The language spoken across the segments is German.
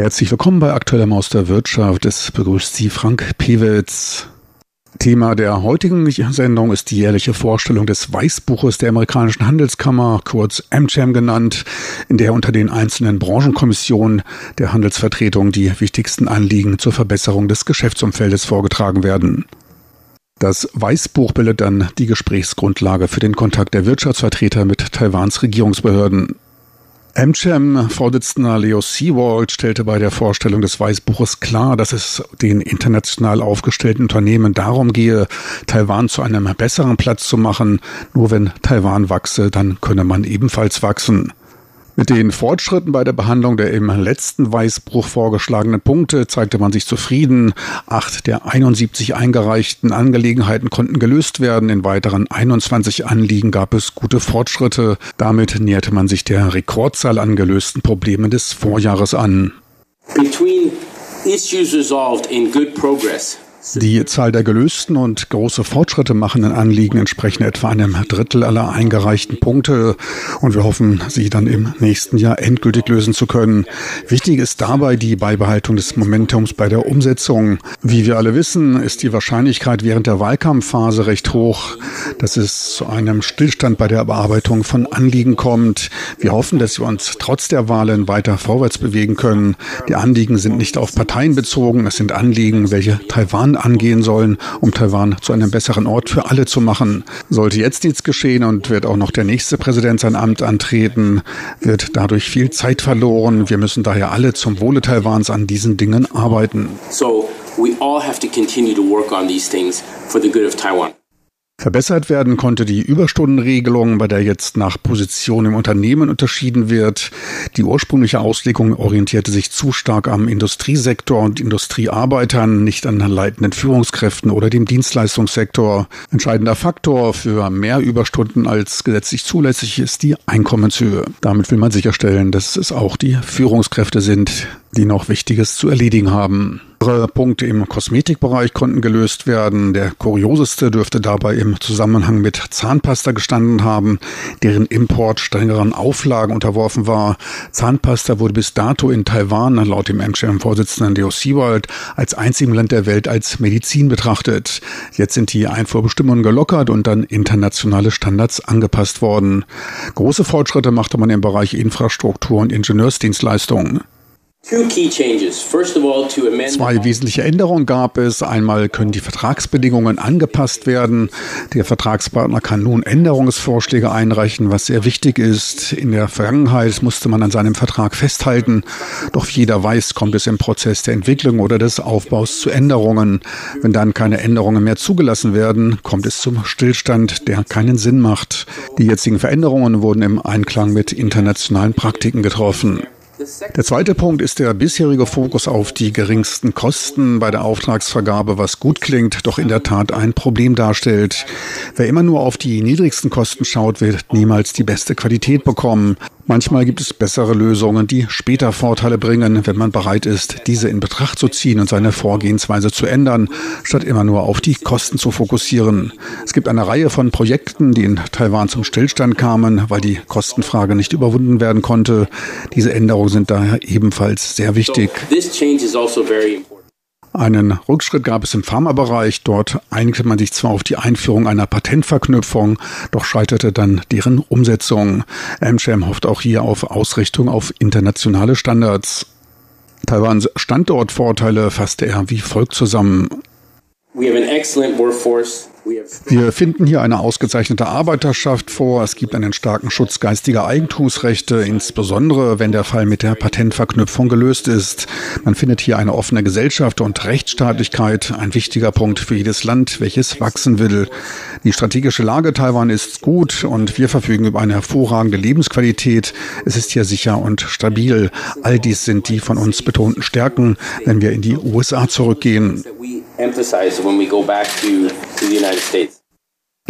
Herzlich willkommen bei Aktueller Maus der Wirtschaft. Es begrüßt Sie Frank Pewitz. Thema der heutigen Sendung ist die jährliche Vorstellung des Weißbuches der amerikanischen Handelskammer, kurz AmCham genannt, in der unter den einzelnen Branchenkommissionen der Handelsvertretung die wichtigsten Anliegen zur Verbesserung des Geschäftsumfeldes vorgetragen werden. Das Weißbuch bildet dann die Gesprächsgrundlage für den Kontakt der Wirtschaftsvertreter mit Taiwans Regierungsbehörden. AmCham-Vorsitzender Leo Seawald stellte bei der Vorstellung des Weißbuches klar, dass es den international aufgestellten Unternehmen darum gehe, Taiwan zu einem besseren Platz zu machen. Nur wenn Taiwan wachse, dann könne man ebenfalls wachsen. Mit den Fortschritten bei der Behandlung der im letzten Weißbruch vorgeschlagenen Punkte zeigte man sich zufrieden. Acht der 71 eingereichten Angelegenheiten konnten gelöst werden. In weiteren 21 Anliegen gab es gute Fortschritte. Damit näherte man sich der Rekordzahl an gelösten Problemen des Vorjahres an. Between issues resolved in good progress die Zahl der gelösten und große Fortschritte machenden Anliegen entsprechen etwa einem Drittel aller eingereichten Punkte und wir hoffen, sie dann im nächsten Jahr endgültig lösen zu können. Wichtig ist dabei die Beibehaltung des Momentums bei der Umsetzung. Wie wir alle wissen, ist die Wahrscheinlichkeit während der Wahlkampfphase recht hoch, dass es zu einem Stillstand bei der Bearbeitung von Anliegen kommt. Wir hoffen, dass wir uns trotz der Wahlen weiter vorwärts bewegen können. Die Anliegen sind nicht auf Parteien bezogen, es sind Anliegen, welche Taiwan Taiwan angehen sollen, um Taiwan zu einem besseren Ort für alle zu machen. Sollte jetzt nichts geschehen und wird auch noch der nächste Präsident sein Amt antreten, wird dadurch viel Zeit verloren. Wir müssen daher alle zum Wohle Taiwans an diesen Dingen arbeiten. So we all have to continue to work on these things for the good of Taiwan. Verbessert werden konnte die Überstundenregelung, bei der jetzt nach Position im Unternehmen unterschieden wird. Die ursprüngliche Auslegung orientierte sich zu stark am Industriesektor und Industriearbeitern, nicht an leitenden Führungskräften oder dem Dienstleistungssektor. Entscheidender Faktor für mehr Überstunden als gesetzlich zulässig ist die Einkommenshöhe. Damit will man sicherstellen, dass es auch die Führungskräfte sind, die noch Wichtiges zu erledigen haben. Andere Punkte im Kosmetikbereich konnten gelöst werden. Der kurioseste dürfte dabei im Zusammenhang mit Zahnpasta gestanden haben, deren Import strengeren Auflagen unterworfen war. Zahnpasta wurde bis dato in Taiwan laut dem MCM-Vorsitzenden Leo Seawald als einzigem Land der Welt als Medizin betrachtet. Jetzt sind die Einfuhrbestimmungen gelockert und dann internationale Standards angepasst worden. Große Fortschritte machte man im Bereich Infrastruktur und Ingenieursdienstleistungen. Zwei wesentliche Änderungen gab es. Einmal können die Vertragsbedingungen angepasst werden. Der Vertragspartner kann nun Änderungsvorschläge einreichen, was sehr wichtig ist. In der Vergangenheit musste man an seinem Vertrag festhalten. Doch jeder weiß, kommt es im Prozess der Entwicklung oder des Aufbaus zu Änderungen. Wenn dann keine Änderungen mehr zugelassen werden, kommt es zum Stillstand, der keinen Sinn macht. Die jetzigen Veränderungen wurden im Einklang mit internationalen Praktiken getroffen. Der zweite Punkt ist der bisherige Fokus auf die geringsten Kosten bei der Auftragsvergabe, was gut klingt, doch in der Tat ein Problem darstellt. Wer immer nur auf die niedrigsten Kosten schaut, wird niemals die beste Qualität bekommen. Manchmal gibt es bessere Lösungen, die später Vorteile bringen, wenn man bereit ist, diese in Betracht zu ziehen und seine Vorgehensweise zu ändern, statt immer nur auf die Kosten zu fokussieren. Es gibt eine Reihe von Projekten, die in Taiwan zum Stillstand kamen, weil die Kostenfrage nicht überwunden werden konnte. Diese Änderungen sind daher ebenfalls sehr wichtig. Einen Rückschritt gab es im Pharmabereich. Dort einigte man sich zwar auf die Einführung einer Patentverknüpfung, doch scheiterte dann deren Umsetzung. Amcham hofft auch hier auf Ausrichtung auf internationale Standards. Taiwans Standortvorteile fasste er wie folgt zusammen. Wir finden hier eine ausgezeichnete Arbeiterschaft vor. Es gibt einen starken Schutz geistiger Eigentumsrechte, insbesondere wenn der Fall mit der Patentverknüpfung gelöst ist. Man findet hier eine offene Gesellschaft und Rechtsstaatlichkeit, ein wichtiger Punkt für jedes Land, welches wachsen will. Die strategische Lage Taiwan ist gut und wir verfügen über eine hervorragende Lebensqualität. Es ist hier sicher und stabil. All dies sind die von uns betonten Stärken, wenn wir in die USA zurückgehen emphasize when we go back to, to the United States.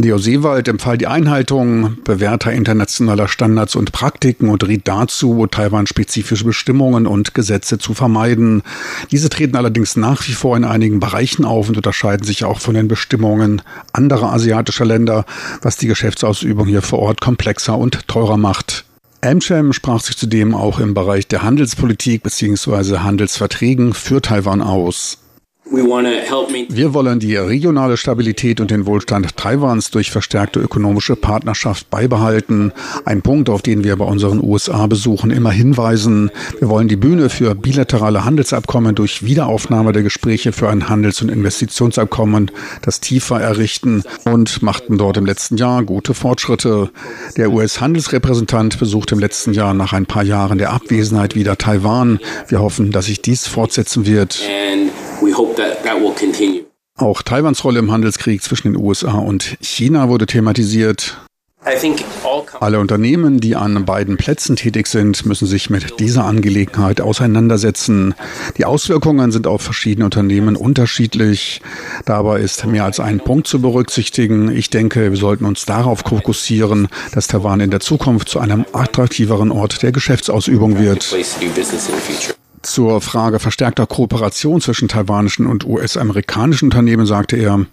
Leo Seewald empfahl die Einhaltung bewährter internationaler Standards und Praktiken und riet dazu, Taiwan-spezifische Bestimmungen und Gesetze zu vermeiden. Diese treten allerdings nach wie vor in einigen Bereichen auf und unterscheiden sich auch von den Bestimmungen anderer asiatischer Länder, was die Geschäftsausübung hier vor Ort komplexer und teurer macht. Amcham sprach sich zudem auch im Bereich der Handelspolitik bzw. Handelsverträgen für Taiwan aus. Wir wollen die regionale Stabilität und den Wohlstand Taiwans durch verstärkte ökonomische Partnerschaft beibehalten. Ein Punkt, auf den wir bei unseren USA-Besuchen immer hinweisen. Wir wollen die Bühne für bilaterale Handelsabkommen durch Wiederaufnahme der Gespräche für ein Handels- und Investitionsabkommen, das tiefer errichten und machten dort im letzten Jahr gute Fortschritte. Der US-Handelsrepräsentant besuchte im letzten Jahr nach ein paar Jahren der Abwesenheit wieder Taiwan. Wir hoffen, dass sich dies fortsetzen wird. Auch Taiwans Rolle im Handelskrieg zwischen den USA und China wurde thematisiert. Alle Unternehmen, die an beiden Plätzen tätig sind, müssen sich mit dieser Angelegenheit auseinandersetzen. Die Auswirkungen sind auf verschiedene Unternehmen unterschiedlich. Dabei ist mehr als ein Punkt zu berücksichtigen. Ich denke, wir sollten uns darauf fokussieren, dass Taiwan in der Zukunft zu einem attraktiveren Ort der Geschäftsausübung wird. Zur Frage verstärkter Kooperation zwischen taiwanischen und US-amerikanischen Unternehmen sagte er,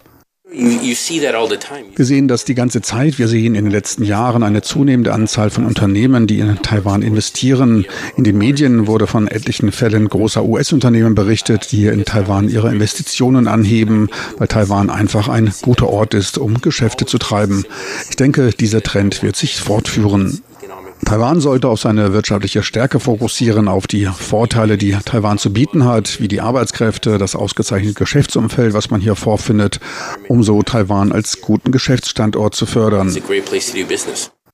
wir sehen das die ganze Zeit. Wir sehen in den letzten Jahren eine zunehmende Anzahl von Unternehmen, die in Taiwan investieren. In den Medien wurde von etlichen Fällen großer US-Unternehmen berichtet, die in Taiwan ihre Investitionen anheben, weil Taiwan einfach ein guter Ort ist, um Geschäfte zu treiben. Ich denke, dieser Trend wird sich fortführen. Taiwan sollte auf seine wirtschaftliche Stärke fokussieren, auf die Vorteile, die Taiwan zu bieten hat, wie die Arbeitskräfte, das ausgezeichnete Geschäftsumfeld, was man hier vorfindet, um so Taiwan als guten Geschäftsstandort zu fördern.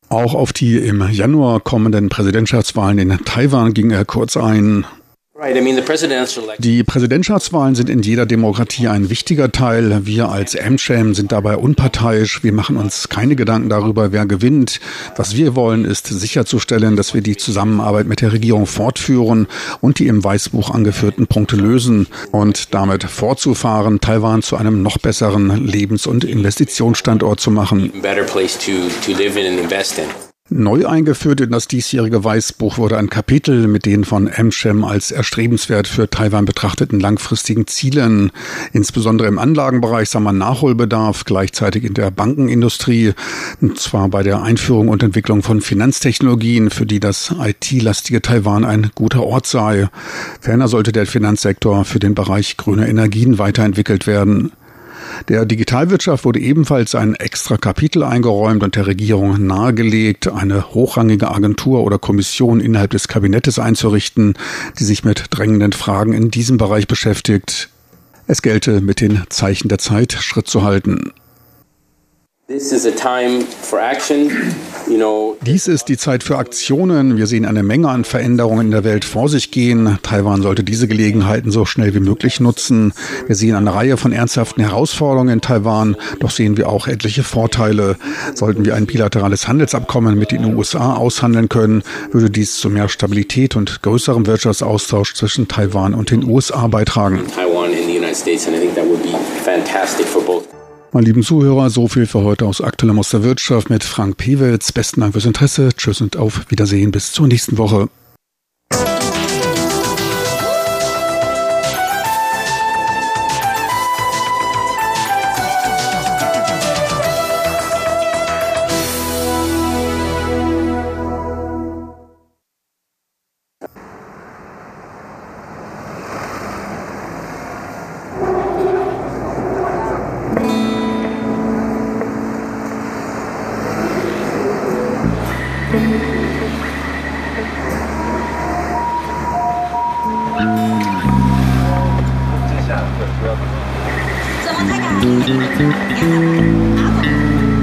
Auch auf die im Januar kommenden Präsidentschaftswahlen in Taiwan ging er kurz ein. Die Präsidentschaftswahlen sind in jeder Demokratie ein wichtiger Teil. Wir als AmCham sind dabei unparteiisch. Wir machen uns keine Gedanken darüber, wer gewinnt. Was wir wollen, ist sicherzustellen, dass wir die Zusammenarbeit mit der Regierung fortführen und die im Weißbuch angeführten Punkte lösen und damit fortzufahren, Taiwan zu einem noch besseren Lebens- und Investitionsstandort zu machen. Neu eingeführt in das diesjährige Weißbuch wurde ein Kapitel mit den von Amchem als erstrebenswert für Taiwan betrachteten langfristigen Zielen. Insbesondere im Anlagenbereich sah man Nachholbedarf, gleichzeitig in der Bankenindustrie, und zwar bei der Einführung und Entwicklung von Finanztechnologien, für die das IT-lastige Taiwan ein guter Ort sei. Ferner sollte der Finanzsektor für den Bereich grüner Energien weiterentwickelt werden. Der Digitalwirtschaft wurde ebenfalls ein extra Kapitel eingeräumt und der Regierung nahegelegt, eine hochrangige Agentur oder Kommission innerhalb des Kabinettes einzurichten, die sich mit drängenden Fragen in diesem Bereich beschäftigt. Es gelte, mit den Zeichen der Zeit Schritt zu halten. This is a time for action. Dies ist die Zeit für Aktionen. Wir sehen eine Menge an Veränderungen in der Welt vor sich gehen. Taiwan sollte diese Gelegenheiten so schnell wie möglich nutzen. Wir sehen eine Reihe von ernsthaften Herausforderungen in Taiwan, doch sehen wir auch etliche Vorteile. Sollten wir ein bilaterales Handelsabkommen mit den USA aushandeln können, würde dies zu mehr Stabilität und größerem Wirtschaftsaustausch zwischen Taiwan und den USA beitragen. Taiwan and the United States, and I think that would be fantastic for. Meine lieben Zuhörer, so viel für heute aus Aktueller Muster Wirtschaft mit Frank Pewitz. Besten Dank fürs Interesse. Tschüss und auf Wiedersehen. Bis zur nächsten Woche. 你让他拿走。